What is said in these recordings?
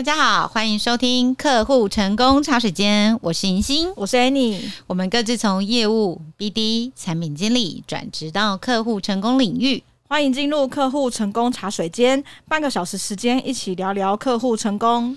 大家好，欢迎收听客户成功茶水间，我是银星，我是 Annie，我们各自从业务、BD、产品经理转职到客户成功领域，欢迎进入客户成功茶水间，半个小时时间一起聊聊客户成功。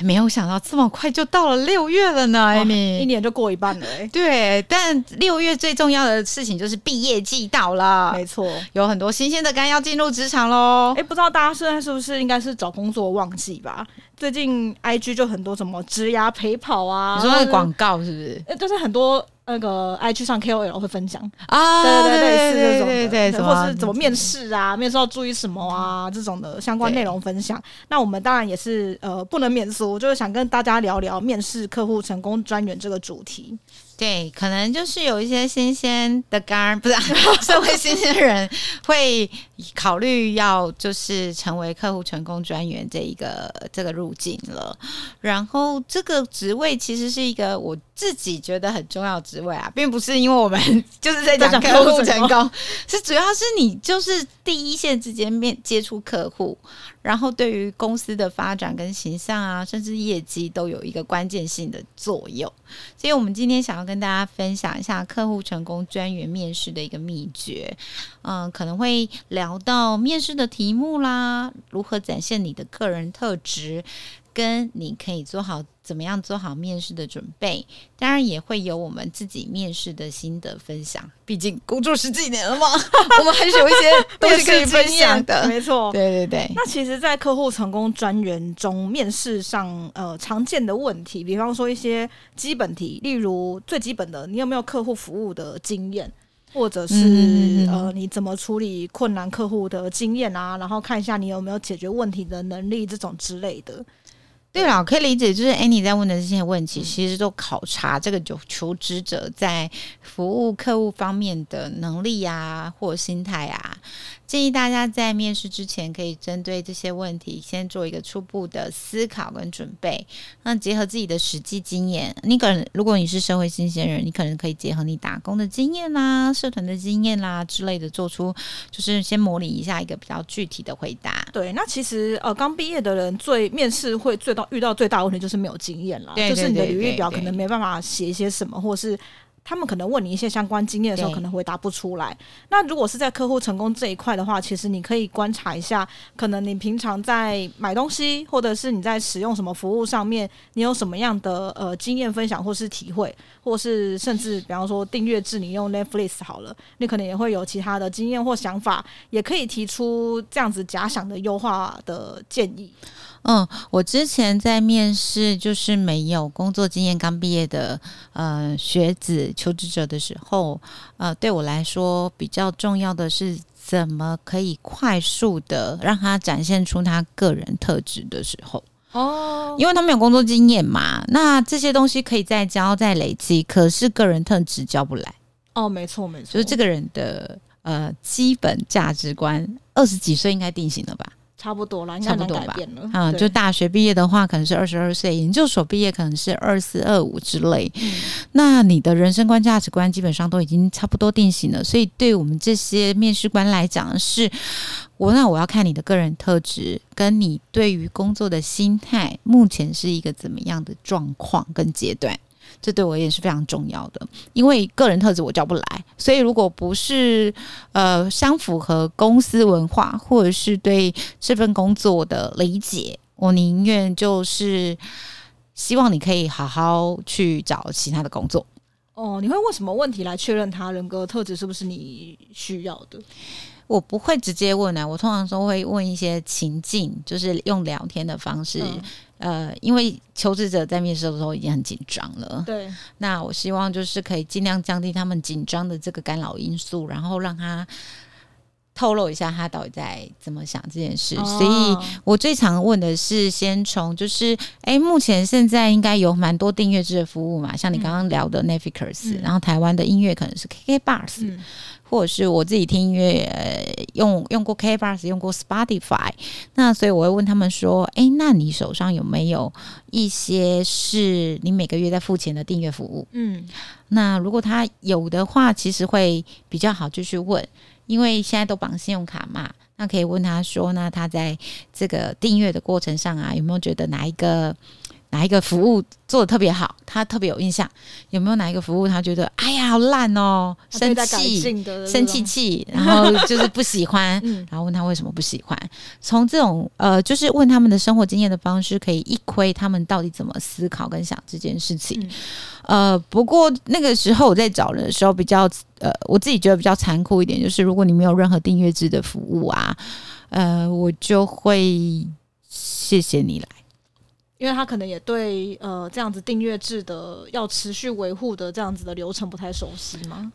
没有想到这么快就到了六月了呢，艾米，一年就过一半了哎。对，但六月最重要的事情就是毕业季到了，没错，有很多新鲜的肝要进入职场喽。哎，不知道大家现在是不是应该是找工作旺季吧？最近 IG 就很多什么植牙陪跑啊，你说那个广告是不是？呃，就是很多。那个 IG 上 KOL 会分享啊，对对对，类似这种对对对，或是怎么面试啊，面试要注意什么啊，这种的相关内容分享。那我们当然也是呃不能免俗，就是想跟大家聊聊面试客户成功专员这个主题。对，可能就是有一些新鲜的肝，不是社会新鲜人会考虑要就是成为客户成功专员这一个这个路径了。然后这个职位其实是一个我自己觉得很重要的职位啊，并不是因为我们 就是在讲客户成功，是主要是你就是第一线之间面接触客户，然后对于公司的发展跟形象啊，甚至业绩都有一个关键性的作用。所以我们今天想要跟大家分享一下客户成功专员面试的一个秘诀，嗯，可能会聊到面试的题目啦，如何展现你的个人特质。跟你可以做好怎么样做好面试的准备，当然也会有我们自己面试的心得分享。毕竟工作十几年了嘛，我们还是有一些东西可以分享的。没错，对对对。那其实，在客户成功专员中，面试上呃常见的问题，比方说一些基本题，例如最基本的，你有没有客户服务的经验，或者是呃你怎么处理困难客户的经验啊，然后看一下你有没有解决问题的能力，这种之类的。对了，可以理解，就是 Annie 在问的这些问题，其实都考察这个求求职者在服务客户方面的能力啊，或心态啊。建议大家在面试之前，可以针对这些问题先做一个初步的思考跟准备。那结合自己的实际经验，你可能如果你是社会新鲜人，你可能可以结合你打工的经验啦、社团的经验啦之类的，做出就是先模拟一下一个比较具体的回答。对，那其实呃，刚毕业的人最面试会最到遇到最大问题就是没有经验啦，对对对对对，就是你的履历表可能没办法写一些什么，或是。他们可能问你一些相关经验的时候，可能回答不出来。那如果是在客户成功这一块的话，其实你可以观察一下，可能你平常在买东西，或者是你在使用什么服务上面，你有什么样的呃经验分享或是体会，或是甚至比方说订阅制，你用 Netflix 好了，你可能也会有其他的经验或想法，也可以提出这样子假想的优化的建议。嗯，我之前在面试就是没有工作经验、刚毕业的呃学子求职者的时候，呃，对我来说比较重要的是怎么可以快速的让他展现出他个人特质的时候哦，因为他们有工作经验嘛，那这些东西可以再教再累积，可是个人特质教不来哦，没错没错，就是这个人的呃基本价值观，二十几岁应该定型了吧。差不多了，应该能改变了。啊，就大学毕业的话，可能是二十二岁；研究所毕业可能是二四二五之类。嗯。那你的人生观、价值观基本上都已经差不多定型了。所以，对我们这些面试官来讲，是我那我要看你的个人特质，跟你对于工作的心态，目前是一个怎么样的状况跟阶段。这对我也是非常重要的，因为个人特质我教不来，所以如果不是呃相符合公司文化，或者是对这份工作的理解，我宁愿就是希望你可以好好去找其他的工作。哦，你会问什么问题来确认他人格特质是不是你需要的？我不会直接问啊，我通常都会问一些情境，就是用聊天的方式。嗯呃，因为求职者在面试的时候已经很紧张了，对。那我希望就是可以尽量降低他们紧张的这个干扰因素，然后让他透露一下他到底在怎么想这件事。哦、所以我最常问的是，先从就是，哎，目前现在应该有蛮多订阅制的服务嘛，像你刚刚聊的 Netflix，、嗯、然后台湾的音乐可能是 KKBOX。嗯或者是我自己听音乐，呃，用用过 KKBOX，用过 Spotify，那所以我会问他们说，哎，那你手上有没有一些是你每个月在付钱的订阅服务？嗯，那如果他有的话，其实会比较好继续问，因为现在都绑信用卡嘛，那可以问他说，那他在这个订阅的过程上啊，有没有觉得哪一个？哪一个服务做的特别好，他特别有印象？有没有哪一个服务他觉得哎呀好烂哦，生气生气气，然后就是不喜欢，然后问他为什么不喜欢？从这种呃，就是问他们的生活经验的方式，可以一窥他们到底怎么思考跟想这件事情。嗯、呃，不过那个时候我在找人的时候，比较呃，我自己觉得比较残酷一点，就是如果你没有任何订阅制的服务啊，呃，我就会谢谢你来。因为他可能也对呃这样子订阅制的要持续维护的这样子的流程不太熟悉吗？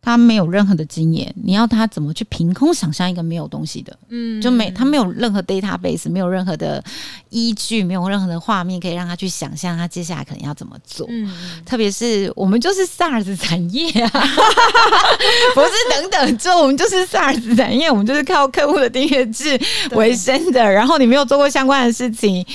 他没有任何的经验，你要他怎么去凭空想象一个没有东西的？嗯，就没他没有任何 database，没有任何的依据，没有任何的画面可以让他去想象他接下来可能要怎么做。嗯，特别是我们就是 SARS 产业啊，不是等等，就我们就是 SARS 产业，我们就是靠客户的订阅制为生的。然后你没有做过相关的事情。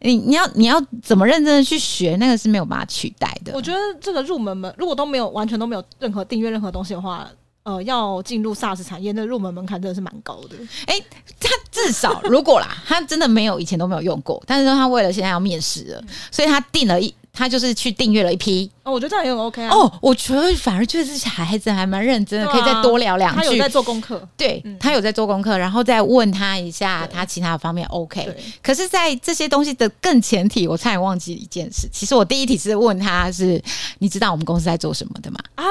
你你要你要怎么认真的去学，那个是没有办法取代的。我觉得这个入门门，如果都没有完全都没有任何订阅任何东西的话，呃，要进入 SaaS 产业，那入门门槛真的是蛮高的。哎、欸，他至少如果啦，他真的没有以前都没有用过，但是说他为了现在要面试了，所以他定了一。他就是去订阅了一批哦，我觉得这样也很 OK 啊。哦，我觉得反而就是孩子还蛮认真的，啊、可以再多聊两句。他有在做功课，对、嗯、他有在做功课，然后再问他一下他其他的方面 OK。可是，在这些东西的更前提，我差点忘记一件事。其实我第一题是问他是，你知道我们公司在做什么的吗？啊，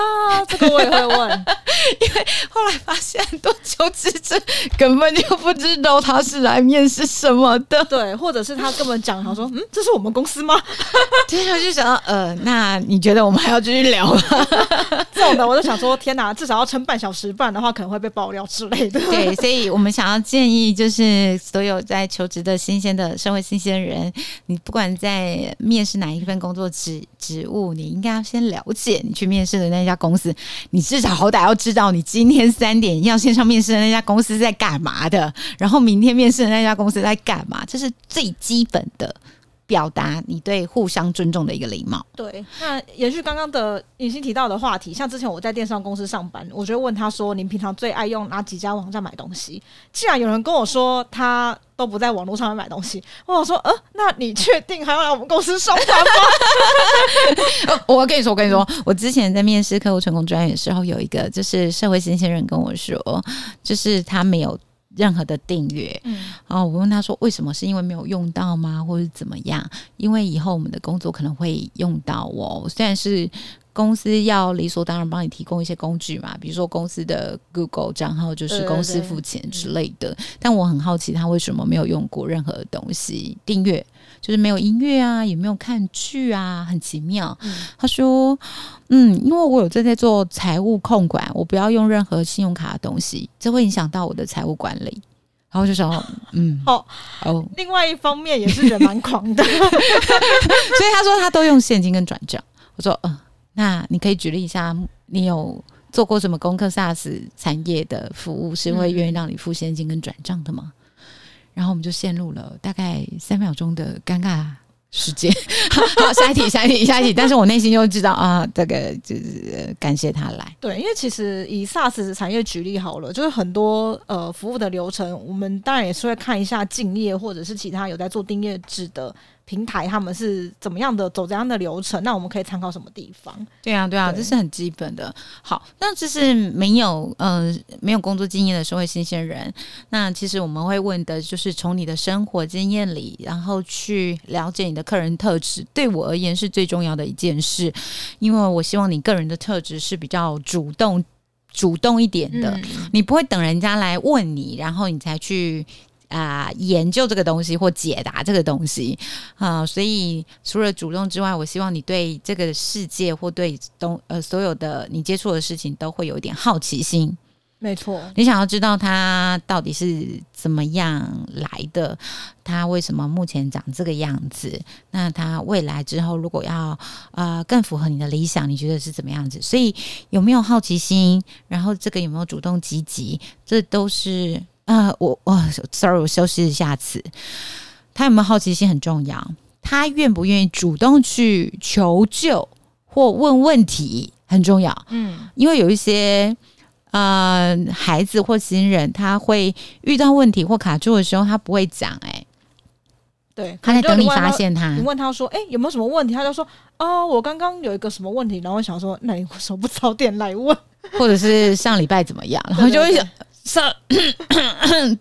这个我也会问，因为后来发现很多求职者根本就不知道他是来面试什么的，对，或者是他根本讲，他说，嗯，这是我们公司吗？对。就想到，呃，那你觉得我们还要继续聊吗？这种的，我就想说，天哪，至少要撑半小时，不然的话可能会被爆料之类的。对，所以我们想要建议，就是所有在求职的新鲜的社会新鲜人，你不管在面试哪一份工作职职务，你应该要先了解你去面试的那家公司，你至少好歹要知道你今天三点要线上面试的那家公司在干嘛的，然后明天面试的那家公司在干嘛，这是最基本的。表达你对互相尊重的一个礼貌。对，那延续刚刚的尹欣提到的话题，像之前我在电商公司上班，我就问他说：“您平常最爱用哪几家网站买东西？”既然有人跟我说他都不在网络上面买东西，我想说：“呃，那你确定还要来我们公司上班吗？” 我跟你说，我跟你说，我之前在面试客户成功专员的时候，有一个就是社会新鲜人跟我说，就是他没有。任何的订阅，嗯，然后我问他说：“为什么？是因为没有用到吗？或者怎么样？因为以后我们的工作可能会用到哦。虽然是公司要理所当然帮你提供一些工具嘛，比如说公司的 Google 账号就是公司付钱之类的。对对对，但我很好奇，他为什么没有用过任何东西订阅？就是没有音乐啊，也没有看剧啊，很奇妙。嗯，他说。”嗯，因为我有正在做财务控管，我不要用任何信用卡的东西，这会影响到我的财务管理。然后就说，嗯，哦哦，另外一方面也是人蛮狂的，所以他说他都用现金跟转账。我说，嗯、呃，那你可以举例一下，你有做过什么功课？SaaS 产业的服务是会愿意让你付现金跟转账的吗？然后我们就陷入了大概三秒钟的尴尬。时间 好，下一题，下一题，下一题。但是我内心就知道啊，这个就是感谢他来。对，因为其实以 SaaS 产业举例好了，就是很多呃服务的流程，我们当然也是会看一下敬业或者是其他有在做订阅制的。平台他们是怎么样的走怎样的流程？那我们可以参考什么地方？对啊，对啊，对这是很基本的。好，那这是没有呃没有工作经验的社会新鲜人。那其实我们会问的就是从你的生活经验里，然后去了解你的客人特质。对我而言是最重要的一件事，因为我希望你个人的特质是比较主动、主动一点的。嗯、你不会等人家来问你，然后你才去。啊、呃，研究这个东西或解答这个东西啊、呃，所以除了主动之外，我希望你对这个世界或对东呃所有的你接触的事情都会有一点好奇心。没错，你想要知道它到底是怎么样来的，它为什么目前长这个样子？那它未来之后如果要呃更符合你的理想，你觉得是怎么样子？所以有没有好奇心？然后这个有没有主动积极？这都是。啊、呃，我我，sorry，我修饰一下词。他有没有好奇心很重要，他愿不愿意主动去求救或问问题很重要。嗯，因为有一些呃孩子或新人，他会遇到问题或卡住的时候，他不会讲、欸，哎，对，他在等你发现他。你问他说，哎、欸，有没有什么问题？他就说，哦，我刚刚有一个什么问题，然后我想说，那你为什么不早点来问？或者是上礼拜怎么样？然后就会想上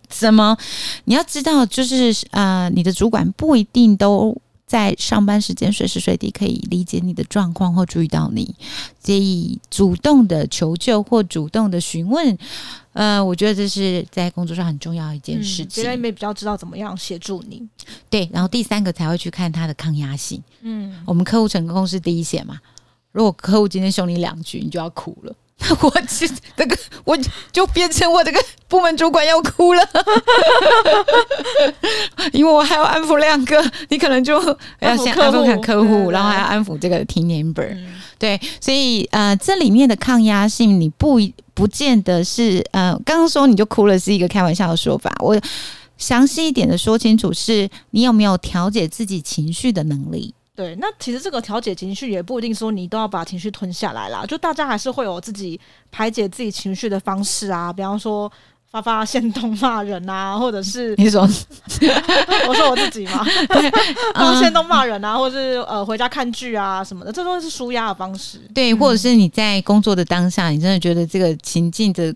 什 么？你要知道，就是呃，你的主管不一定都。在上班时间，随时随地可以理解你的状况或注意到你，所以主动的求救或主动的询问，呃，我觉得这是在工作上很重要一件事情。别人也比较知道怎么样协助你。对，然后第三个才会去看他的抗压性。嗯，我们客户成功是第一线嘛，如果客户今天凶你两句，你就要哭了。我其实这个，我就变成我这个部门主管要哭了，因为我还要安抚两个，你可能就要先安抚客户，然后还要安抚这个 team member。对，所以呃，这里面的抗压性，你不不见得是呃，刚刚说你就哭了是一个开玩笑的说法。我详细一点的说清楚，是你有没有调节自己情绪的能力？对，那其实这个调节情绪也不一定说你都要把情绪吞下来啦，就大家还是会有自己排解自己情绪的方式啊，比方说发发现动骂人啊，或者是你说，我说我自己嘛，对，发现动骂人啊，或者是呃回家看剧啊什么的，这都是舒压的方式。对，或者是你在工作的当下，你真的觉得这个情境的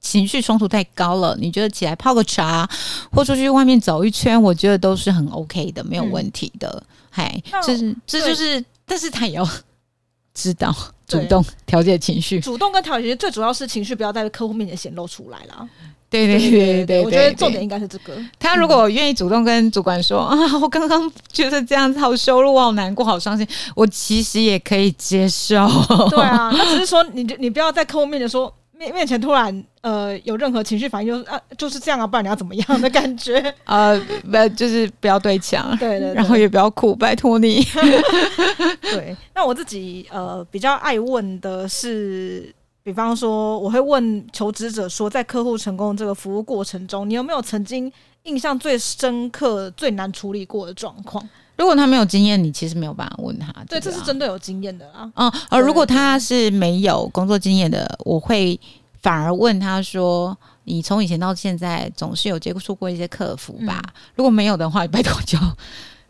情绪冲突太高了，你觉得起来泡个茶，或出去外面走一圈，我觉得都是很 OK 的，没有问题的。嗯嗨，就是这就是，但是他也要知道主动调节情绪，主动跟调节最主要是情绪不要在客户面前显露出来啦。对对对对对，我觉得重点应该是这个。他如果愿意主动跟主管说啊，我刚刚觉得这样子好羞辱，我好难过，好伤心，我其实也可以接受。对啊，他只是说你你不要在客户面前说。面面前突然呃有任何情绪反应，就是啊就是这样啊，不然你要怎么样的感觉？呃，不就是不要对墙，对，对对，然后也不要哭，拜托你。对，那我自己呃比较爱问的是，比方说我会问求职者说，在客户成功这个服务过程中，你有没有曾经印象最深刻、最难处理过的状况？如果他没有经验，你其实没有办法问他。对，这是针对有经验的啊。嗯，而如果他是没有工作经验的，我会反而问他说：“你从以前到现在总是有接触过一些客服吧？嗯、如果没有的话，拜托就。”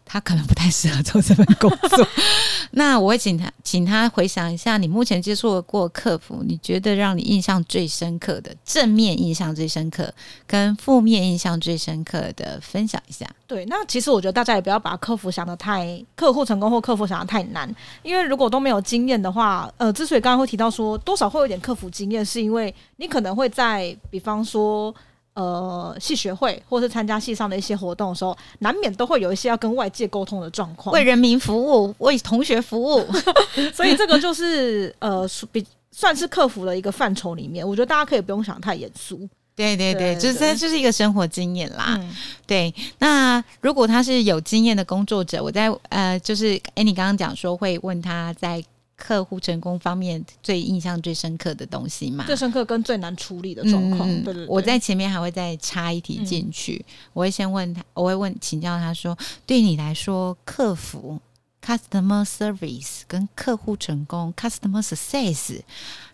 他可能不太适合做这份工作，那我会请他，请他回想一下，你目前接触过客服，你觉得让你印象最深刻的正面印象最深刻，跟负面印象最深刻的分享一下。对，那其实我觉得大家也不要把客服想得太客户成功或客服想得太难，因为如果都没有经验的话，呃，之所以刚刚会提到说多少会有点客服经验，是因为你可能会在比方说。呃，系学会或是参加系上的一些活动的时候，难免都会有一些要跟外界沟通的状况，为人民服务，为同学服务，所以这个就是呃，比算是客服的一个范畴里面，我觉得大家可以不用想太严肃。对对对，就是这就是一个生活经验啦。嗯、对，那如果他是有经验的工作者，我在呃，就是哎，你刚刚讲说会问他在。客户成功方面最印象最深刻的东西嘛？最深刻跟最难处理的状况。嗯、对，对对，我在前面还会再插一题进去，嗯、我会先问他，我会问请教他说，对你来说，客服 customer service 跟客户成功 customer success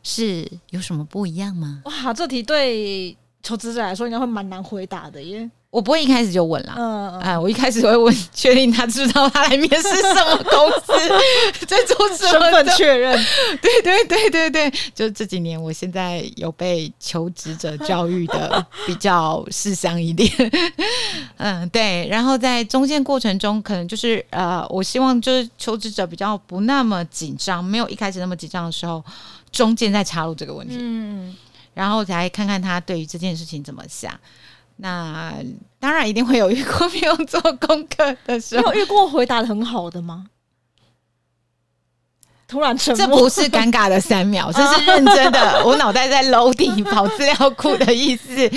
是有什么不一样吗？哇，这题对求职者来说应该会蛮难回答的耶。我不会一开始就问啦，嗯嗯，我一开始会问，确定他知道他来面试什么公司，在做什么身份确认。对对对对对，就这几年，我现在有被求职者教育的比较识相一点。嗯，对。然后在中间过程中，可能就是呃，我希望就是求职者比较不那么紧张，没有一开始那么紧张的时候，中间再插入这个问题，嗯，然后才看看他对于这件事情怎么想。那当然一定会有遇过没有做功课的时候，你有遇过回答的很好的吗？突然沉默，这不是尴尬的三秒，这是认真的。我脑袋在 loading 跑资料库的意思。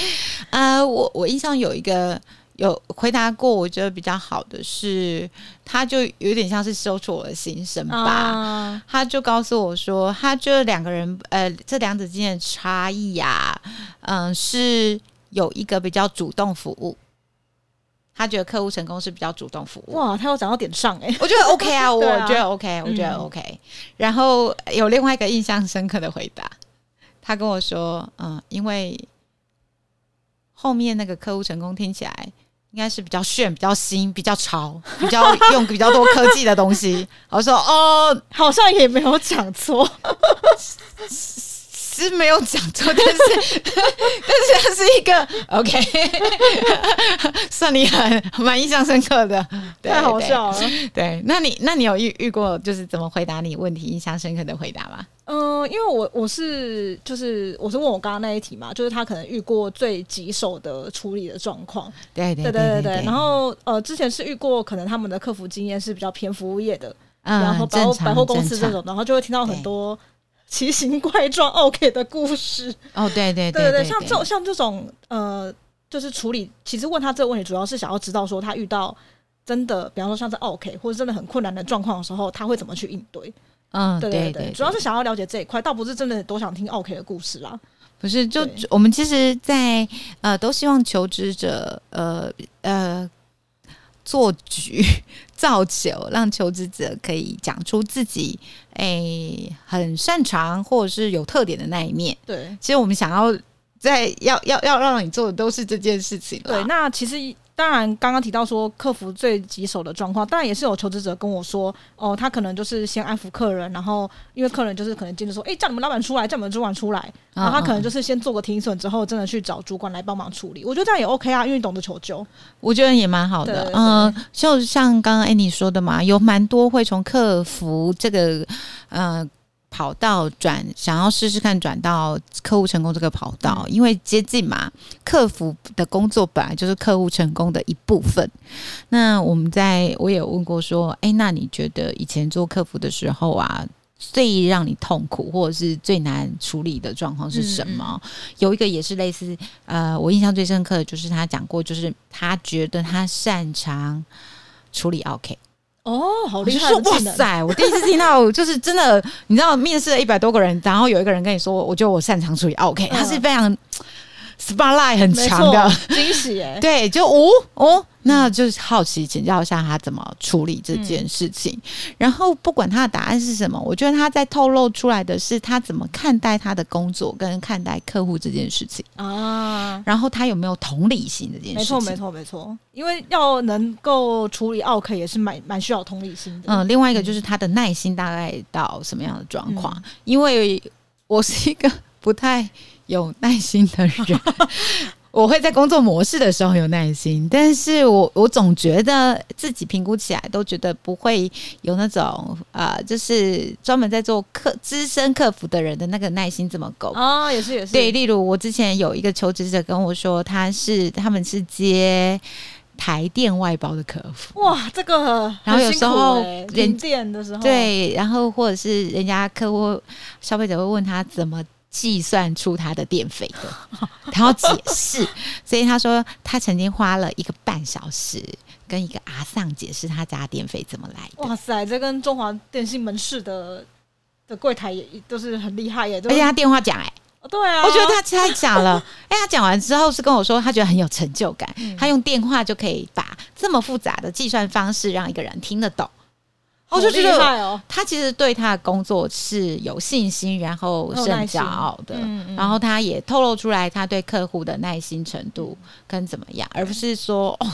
呃，我我印象有一个有回答过，我觉得比较好的是，他就有点像是说出我的心声吧。啊、他就告诉我说，他觉得两个人呃，这两者之间的差异呀、啊，嗯、呃，是。有一个比较主动服务，他觉得客户成功是比较主动服务。哇，他有讲到点上哎、欸，我觉得 OK 啊，我觉得 OK，我觉得 OK。然后有另外一个印象深刻的回答，他跟我说，嗯，因为后面那个客户成功听起来应该是比较炫、比较新、比较潮、比较用比较多科技的东西。我说，哦，好像也没有讲错。是没有讲错，但是 但是它是一个 OK，算你很蛮印象深刻的，太好笑了。对，那你那你有遇遇过就是怎么回答你问题印象深刻的回答吗？嗯、呃，因为我我是就是我是问我刚刚那一题嘛，就是他可能遇过最棘手的处理的状况。对对对对对对。然后呃，之前是遇过可能他们的客服经验是比较偏服务业的，嗯、然后百货百货公司这种，然后就会听到很多。奇形怪状 OK 的故事哦，对对对对对，像这种像这种呃，就是处理，其实问他这个问题，主要是想要知道说他遇到真的，比方说像是 OK 或者真的很困难的状况的时候，他会怎么去应对？嗯，对对对，主要是想要了解这一块，倒不是真的多想听 OK 的故事啦。不是，就我们其实在，在呃，都希望求职者呃呃。做局造酒，让求职者可以讲出自己诶、欸、很擅长或者是有特点的那一面。对，其实我们想要在要要要让你做的都是这件事情。对，那其实。当然，刚刚提到说客服最棘手的状况，当然也是有求职者跟我说，哦，他可能就是先安抚客人，然后因为客人就是可能接着说，哎，叫你们老板出来，叫你们主管出来，然后他可能就是先做个停损之后，真的去找主管来帮忙处理。我觉得这样也 OK 啊，因为懂得求救，我觉得也蛮好的。嗯，就像刚刚 Annie 说的嘛，有蛮多会从客服这个，呃。跑道转，想要试试看转到客户成功这个跑道，嗯，因为接近嘛，客服的工作本来就是客户成功的一部分。那我们在我也有问过说，哎，那你觉得以前做客服的时候啊，最让你痛苦或者是最难处理的状况是什么？嗯，有一个也是类似，呃，我印象最深刻的就是他讲过，就是他觉得他擅长处理 OK。哦，好厉害！哇塞，我第一次听到，就是真的，你知道，面试了一百多个人，然后有一个人跟你说，我觉得我擅长处理 OK，他是非常 spotlight 很强的惊喜耶。对，就哦哦。那就是好奇请教一下他怎么处理这件事情，嗯，然后不管他的答案是什么，我觉得他在透露出来的是他怎么看待他的工作跟看待客户这件事情啊，然后他有没有同理心这件事情？没错，没错，没错，因为要能够处理 OK 也是蛮蛮需要同理心的。嗯，另外一个就是他的耐心大概到什么样的状况？嗯，因为我是一个不太有耐心的人。我会在工作模式的时候有耐心，但是我我总觉得自己评估起来都觉得不会有那种呃，就是专门在做客资深客服的人的那个耐心这么够哦，也是也是。对，例如我之前有一个求职者跟我说，他是他们是接台电外包的客服，哇，这个然后有时候人电的时候，对，然后或者是人家客户消费者会问他怎么。计算出他的电费的，他要解释，所以他说他曾经花了一个半小时跟一个阿丧解释他家电费怎么来的。哇塞，这跟中华电信门市的的柜台也都是很厉害耶，而且他电话讲哎，对啊，我觉得他太假了，哎，他讲完之后是跟我说他觉得很有成就感，嗯，他用电话就可以把这么复杂的计算方式让一个人听得懂。我就觉得，他其实对他的工作是有信心，然后是很骄傲的。然后他也透露出来他对客户的耐心程度跟怎么样，而不是说哦，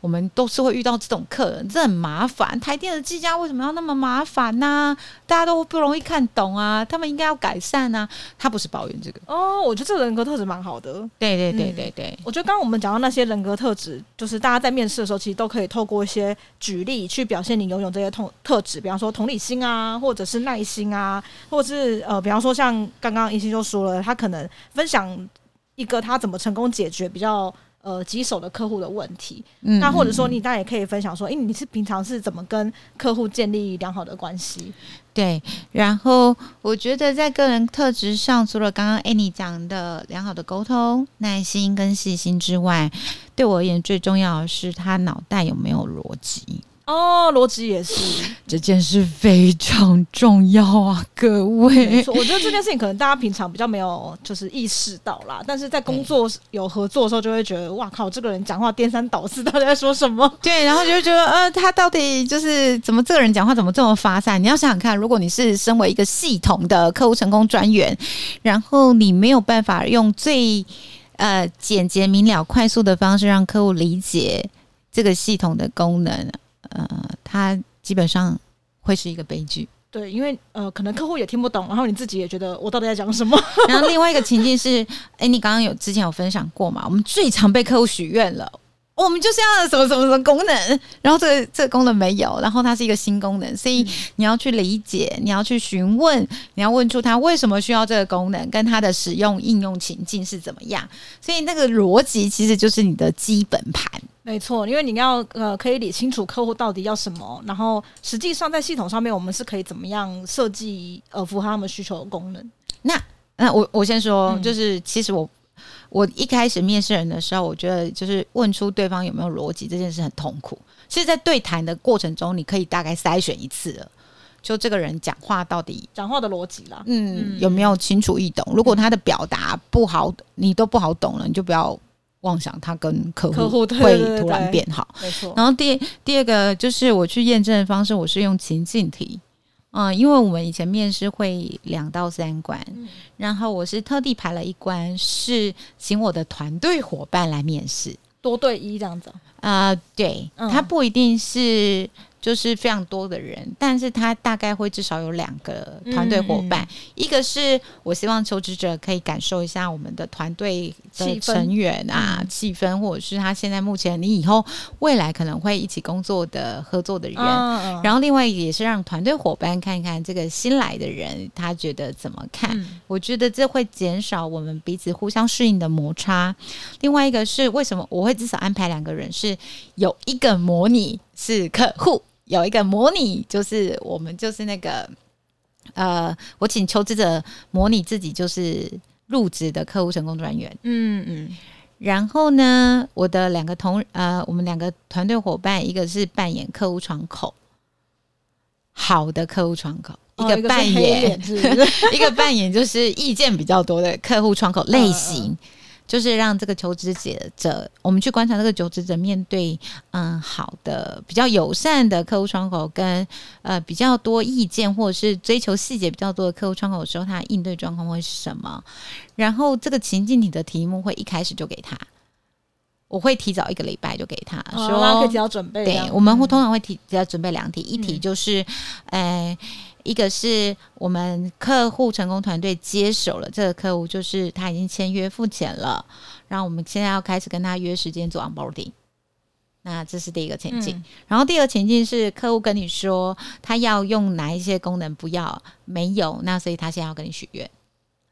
我们都是会遇到这种客人，这很麻烦。台电的计价为什么要那么麻烦呢？大家都不容易看懂啊，他们应该要改善啊。他不是抱怨这个哦，我觉得这个人格特质蛮好的。对对对对对，我觉得刚刚我们讲到那些人格特质，就是大家在面试的时候，其实都可以透过一些举例去表现你拥有这些痛特质，比方说同理心啊，或者是耐心啊，或者是呃，比方说像刚刚一心就说了，他可能分享一个他怎么成功解决比较呃棘手的客户的问题，嗯，那或者说你当然也可以分享说，哎，你是平常是怎么跟客户建立良好的关系？对，然后我觉得在个人特质上，除了刚刚 Annie 讲的良好的沟通、耐心跟细心之外，对我而言最重要的是他脑袋有没有逻辑。哦，逻辑也是 这件事非常重要啊，各位。我觉得这件事情可能大家平常比较没有就是意识到啦，但是在工作有合作的时候，就会觉得哇靠，这个人讲话颠三倒四，到底在说什么？对，然后就会觉得呃，他到底就是怎么这个人讲话怎么这么发散？你要想想看，如果你是身为一个系统的客户成功专员，然后你没有办法用最呃简洁明了、快速的方式让客户理解这个系统的功能。呃，它基本上会是一个悲剧。对，因为呃，可能客户也听不懂，然后你自己也觉得我到底在讲什么。然后另外一个情境是，哎，你刚刚有之前有分享过嘛？我们最常被客户许愿了。我们就是要什么什么什么功能，然后这个这个功能没有，然后它是一个新功能，所以你要去理解，你要去询问，你要问出它为什么需要这个功能，跟它的使用应用情境是怎么样。所以那个逻辑其实就是你的基本盘。没错，因为你要呃可以理清楚客户到底要什么，然后实际上在系统上面我们是可以怎么样设计呃符合他们需求的功能。那那我我先说，就是其实我。我一开始面试人的时候，我觉得就是问出对方有没有逻辑这件事很痛苦。其实，在对谈的过程中，你可以大概筛选一次了，就这个人讲话到底讲话的逻辑啦，嗯，有没有清楚易懂？如果他的表达不好，你都不好懂了，你就不要妄想他跟客户会突然变好。没错。然后第第二个就是我去验证的方式，我是用情境题。嗯，因为我们以前面试会两到三关，嗯、然后我是特地排了一关，是请我的团队伙伴来面试，多对一这样子。啊、呃，对，嗯、他不一定是。就是非常多的人，但是他大概会至少有两个团队伙伴，一个是我希望求职者可以感受一下我们的团队的成员啊气氛，或者是他现在目前你以后未来可能会一起工作的合作的人，嗯、然后另外也是让团队伙伴看看这个新来的人他觉得怎么看，嗯、我觉得这会减少我们彼此互相适应的摩擦。另外一个是为什么我会至少安排两个人，是有一个模拟是客户。有一个模拟，就是我们就是那个，呃，我请求职者模拟自己就是入职的客户成功专员，嗯嗯，然后呢，我的两个同呃，我们两个团队伙伴，一个是扮演客户窗口，好的客户窗口，一个扮演，一个扮演就是意见比较多的客户窗口类型。就是让这个求职者，我们去观察这个求职者面对嗯好的比较友善的客户窗口，跟呃比较多意见或者是追求细节比较多的客户窗口的时候，他应对状况会是什么？然后这个情境题的题目会一开始就给他，我会提早一个礼拜就给他说，哦、可以提早准备。对，我们会通常会提提早准备两题，一题就是，嗯、呃。一个是我们客户成功团队接手了这个客户，就是他已经签约付钱了，然后我们现在要开始跟他约时间做 onboarding。那这是第一个前进，嗯、然后第二个情境是客户跟你说他要用哪一些功能，不要没有，那所以他现在要跟你许愿。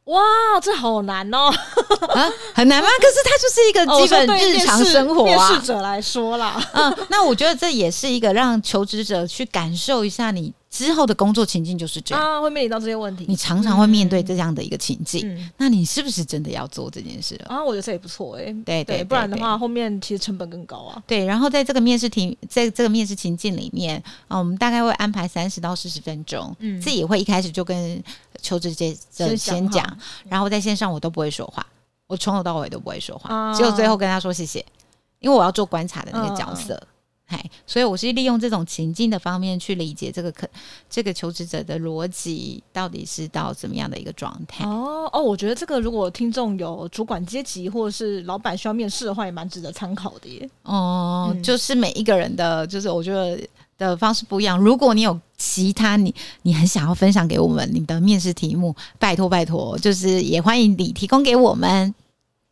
哇，这好难哦！啊，很难吗？可是它就是一个基本日常生活啊。面试者来说啦，嗯，那我觉得这也是一个让求职者去感受一下你。之后的工作情境就是这样。啊，会面临到这些问题。你常常会面对这样的一个情境，嗯、那你是不是真的要做这件事？啊？我觉得这也不错哎、欸，对对，对，对，不然的话后面其实成本更高啊。对，然后在这个面试题，在这个面试情境里面啊，我们大概会安排三十到四十分钟，嗯，自己也会一开始就跟求职者先讲，然后在线上我都不会说话，我从头到尾都不会说话，啊、只有最后跟他说谢谢，因为我要做观察的那个角色。啊所以我是利用这种情境的方面去理解这个可这个求职者的逻辑到底是到怎么样的一个状态。哦哦，我觉得这个如果听众有主管阶级或者是老板需要面试的话，也蛮值得参考的耶。哦，嗯、就是每一个人的，就是我觉得的方式不一样。如果你有其他你你很想要分享给我们你的面试题目，拜托拜托，就是也欢迎你提供给我们。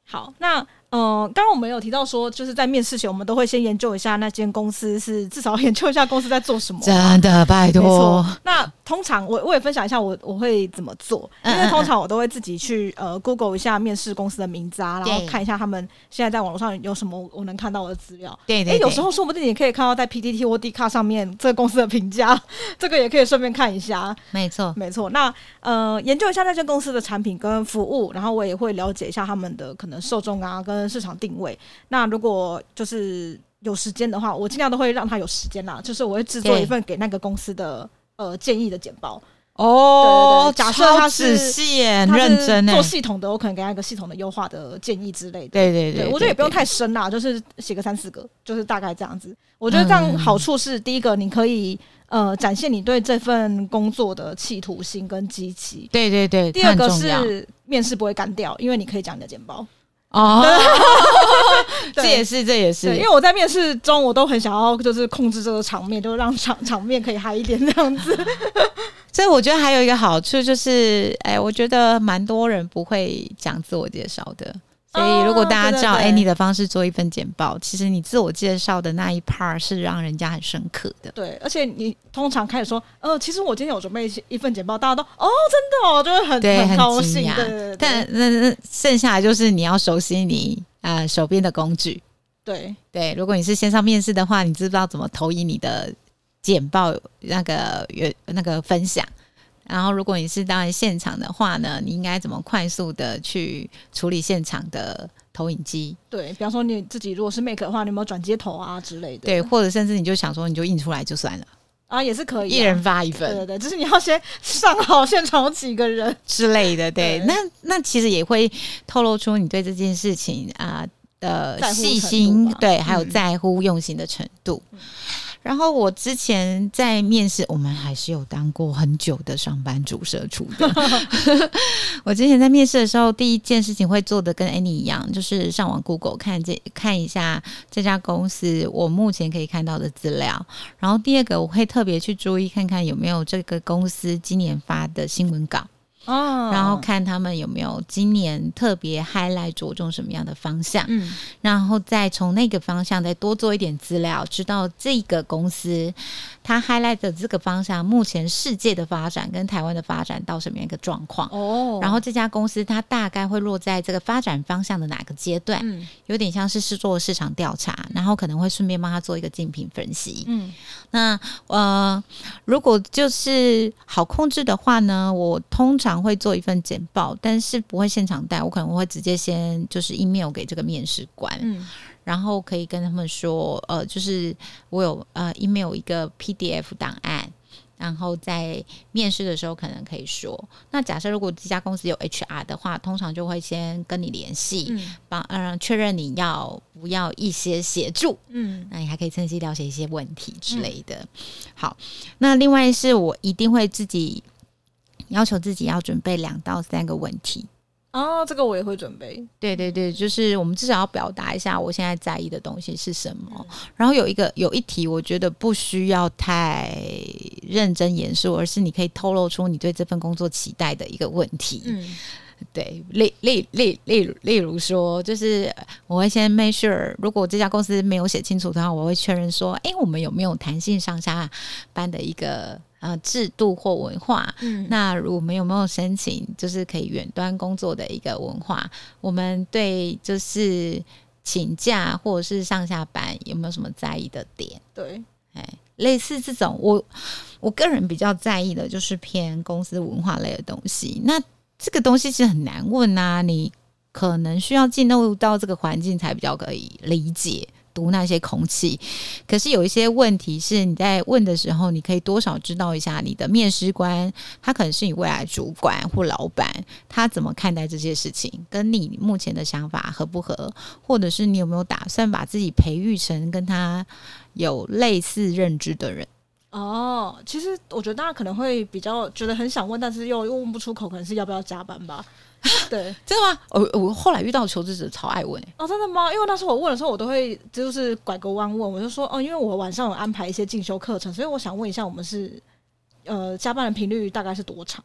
好，那。嗯，刚刚、呃、我们有提到说，就是在面试前，我们都会先研究一下那间公司，是至少 研究一下公司在做什么。真的，拜托。那通常我我也分享一下我我会怎么做，因为通常我都会自己去呃 Google 一下面试公司的名字啊，然后看一下他们现在在网络上有什么我能看到的资料。对对，对。哎，有时候说不定你可以看到在 PTT 或 Dcard 上面这个公司的评价，这个也可以顺便看一下。没错，没错。那呃，研究一下那间公司的产品跟服务，然后我也会了解一下他们的可能受众啊跟市场定位。那如果就是有时间的话，我尽量都会让他有时间啦。就是我会制作一份给那个公司的呃建议的简报。哦，对对对，假设他是仔细、很认真做系统的，我可能给他一个系统的优化的建议之类的。对对对，对，对，我觉得也不用太深啦，就是写个三四个，就是大概这样子。我觉得这样好处是，嗯、第一个你可以呃展现你对这份工作的企图心跟积极。对对对。第二个是面试不会干掉，因为你可以讲你的简报。哦，这也是，这也是，因为我在面试中，我都很想要，就是控制这个场面，就让场场面可以嗨一点这样子。所以我觉得还有一个好处就是，哎，我觉得蛮多人不会讲自我介绍的。所以，如果大家照 Annie 的方式做一份简报，其实你自我介绍的那一 part 是让人家很深刻的。对，而且你通常开始说，呃，其实我今天有准备一一份简报，大家都哦，真的哦，就会很对很高兴。但那那剩下来就是你要熟悉你呃手边的工具。对对，如果你是线上面试的话，你知不知道怎么投影你的简报那个原那个分享？然后，如果你是当然现场的话呢，你应该怎么快速的去处理现场的投影机？对，比方说你自己如果是 make 的话，你有没有转接头啊之类的？对，或者甚至你就想说，你就印出来就算了啊，也是可以、啊，一人发一份。对对对，就是你要先上好现场有几个人 之类的。对，对那那其实也会透露出你对这件事情啊、呃、的细心，对，还有在乎用心的程度。嗯然后我之前在面试，我们还是有当过很久的上班族社畜的。我之前在面试的时候，第一件事情会做的跟 Annie 一样，就是上网 Google 看这看一下这家公司我目前可以看到的资料。然后第二个，我会特别去注意看看有没有这个公司今年发的新闻稿。哦，然后看他们有没有今年特别 highlight 着重什么样的方向，嗯，然后再从那个方向再多做一点资料，知道这个公司它 highlight 的这个方向目前世界的发展跟台湾的发展到什么样一个状况哦，然后这家公司它大概会落在这个发展方向的哪个阶段，嗯，有点像是是做市场调查，然后可能会顺便帮他做一个竞品分析，嗯，那呃，如果就是好控制的话呢，我通常。会做一份简报，但是不会现场带，我可能会直接先就是 email 给这个面试官，嗯，然后可以跟他们说，呃，就是我有呃 email 一个 PDF 档案，然后在面试的时候可能可以说，那假设如果这家公司有 HR 的话，通常就会先跟你联系，帮嗯确认你要不要一些协助，嗯，那你还可以趁机了解一些问题之类的。嗯、好，那另外是我一定会自己。要求自己要准备两到三个问题哦，这个我也会准备。对对对，就是我们至少要表达一下我现在在意的东西是什么。嗯、然后有一个有一题，我觉得不需要太认真严肃，而是你可以透露出你对这份工作期待的一个问题。嗯，对，例例例例如例如说，就是我会先 make sure，如果这家公司没有写清楚的话，我会确认说，哎，我们有没有弹性上下班的一个。呃，制度或文化，嗯，那我们有没有申请，就是可以远端工作的一个文化？我们对就是请假或者是上下班有没有什么在意的点？对，哎，类似这种，我我个人比较在意的就是偏公司文化类的东西。那这个东西其实很难问啊，你可能需要进入到这个环境才比较可以理解。读那些空气，可是有一些问题是你在问的时候，你可以多少知道一下你的面试官，他可能是你未来主管或老板，他怎么看待这些事情，跟你目前的想法合不合，或者是你有没有打算把自己培育成跟他有类似认知的人？哦，其实我觉得大家可能会比较觉得很想问，但是又又问不出口，可能是要不要加班吧。对，真的吗？我我后来遇到求职者超爱问、欸、哦，真的吗？因为那时候我问的时候，我都会就是拐个弯问，我就说哦，因为我晚上有安排一些进修课程，所以我想问一下，我们是呃加班的频率大概是多长？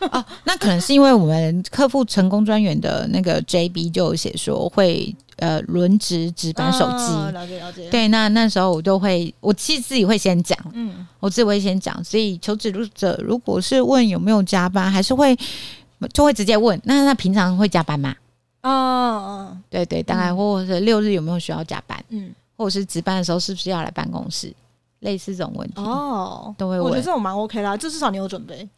哦，那可能是因为我们客户成功专员的那个 JB 就写说会呃轮值值班手机、哦，了解了解。对，那那时候我就会，我其实自己会先讲，嗯，我自己会先讲，所以求职者如果是问有没有加班，还是会。就会直接问，那那平常会加班吗？哦哦，对对，大概或者是六日有没有需要加班？嗯，或者是值班的时候是不是要来办公室？类似这种问题哦，都会问。我觉得这种蛮 OK 啦，就至少你有准备。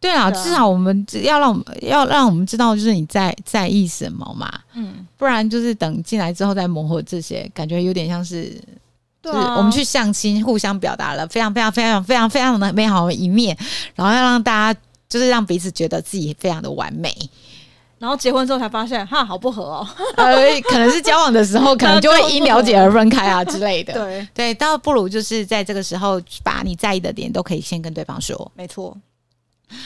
对啊，至少我们要让我们要让我们知道，就是你在在意什么嘛。嗯，不然就是等进来之后再磨合这些，感觉有点像是，对啊，就是我们去相亲，互相表达了非常非常非常非常非常的美好的一面，然后要让大家就是让彼此觉得自己非常的完美。然后结婚之后才发现，哈，好不合哦。呃，可能是交往的时候，可能 就会因了解而分开啊之类的。对对，倒不如就是在这个时候，把你在意的点都可以先跟对方说。没错。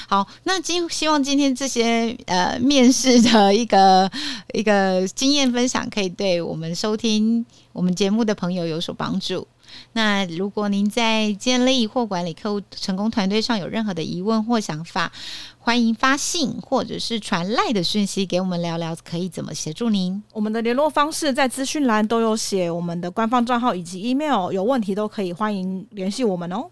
好，那今希望今天这些呃面试的一个一个经验分享，可以对我们收听我们节目的朋友有所帮助。那如果您在建立或管理客户成功团队上有任何的疑问或想法，欢迎发信或者是传赖的讯息给我们聊聊，可以怎么协助您？我们的联络方式在资讯栏都有写，我们的官方账号以及 email，有问题都可以欢迎联系我们哦。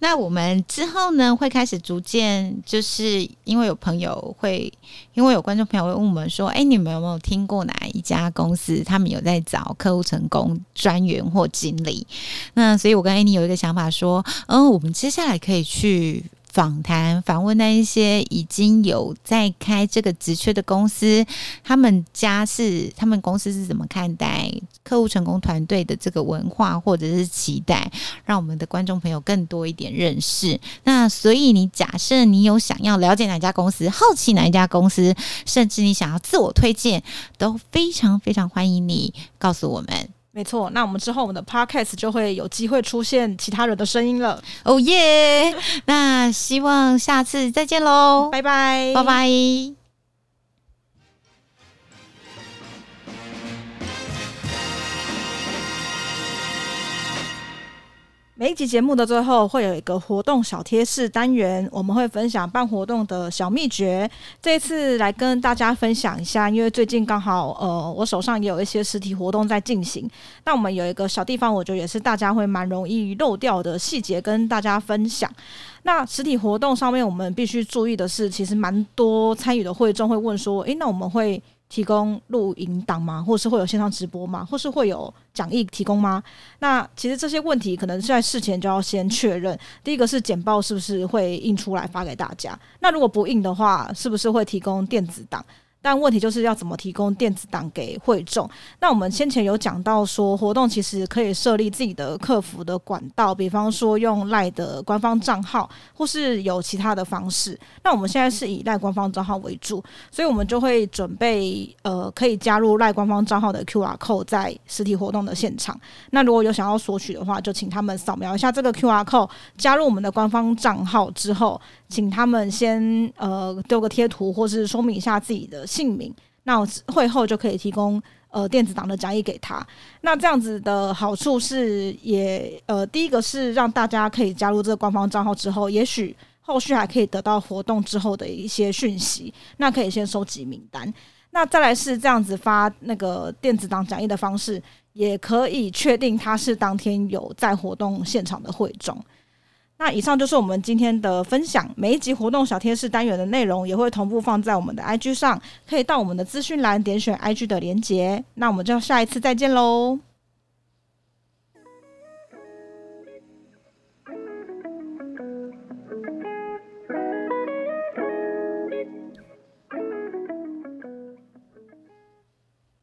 那我们之后呢，会开始逐渐，就是因为有朋友会，因为有观众朋友会问我们说，哎，你们有没有听过哪一家公司，他们有在找客户成功专员或经理？那所以我跟 Annie 有一个想法说，嗯，我们接下来可以去。访谈访问那一些已经有在开这个职缺的公司，他们家是他们公司是怎么看待客户成功团队的这个文化或者是期待，让我们的观众朋友更多一点认识。那所以你假设你有想要了解哪家公司，好奇哪一家公司，甚至你想要自我推荐，都非常非常欢迎你告诉我们。没错，那我们之后我们的 podcast 就会有机会出现其他人的声音了。哦耶！那希望下次再见喽，拜拜，拜拜。每一集节目的最后会有一个活动小贴士单元，我们会分享办活动的小秘诀。这一次来跟大家分享一下，因为最近刚好呃，我手上也有一些实体活动在进行。那我们有一个小地方，我觉得也是大家会蛮容易漏掉的细节，跟大家分享。那实体活动上面，我们必须注意的是，其实蛮多参与的会众会问说：“诶，那我们会？”提供录音档吗？或是会有线上直播吗？或是会有讲义提供吗？那其实这些问题可能是在事前就要先确认。第一个是简报是不是会印出来发给大家？那如果不印的话，是不是会提供电子档？但问题就是要怎么提供电子档给会众？那我们先前有讲到说，活动其实可以设立自己的客服的管道，比方说用赖的官方账号，或是有其他的方式。那我们现在是以赖官方账号为主，所以我们就会准备呃可以加入赖官方账号的 QR code 在实体活动的现场。那如果有想要索取的话，就请他们扫描一下这个 QR code，加入我们的官方账号之后，请他们先呃丢个贴图，或是说明一下自己的。姓名，那我会后就可以提供呃电子档的讲义给他。那这样子的好处是也，呃第一个是让大家可以加入这个官方账号之后，也许后续还可以得到活动之后的一些讯息，那可以先收集名单。那再来是这样子发那个电子档讲义的方式，也可以确定他是当天有在活动现场的会众。那以上就是我们今天的分享。每一集活动小贴士单元的内容也会同步放在我们的 IG 上，可以到我们的资讯栏点选 IG 的连接。那我们就下一次再见喽。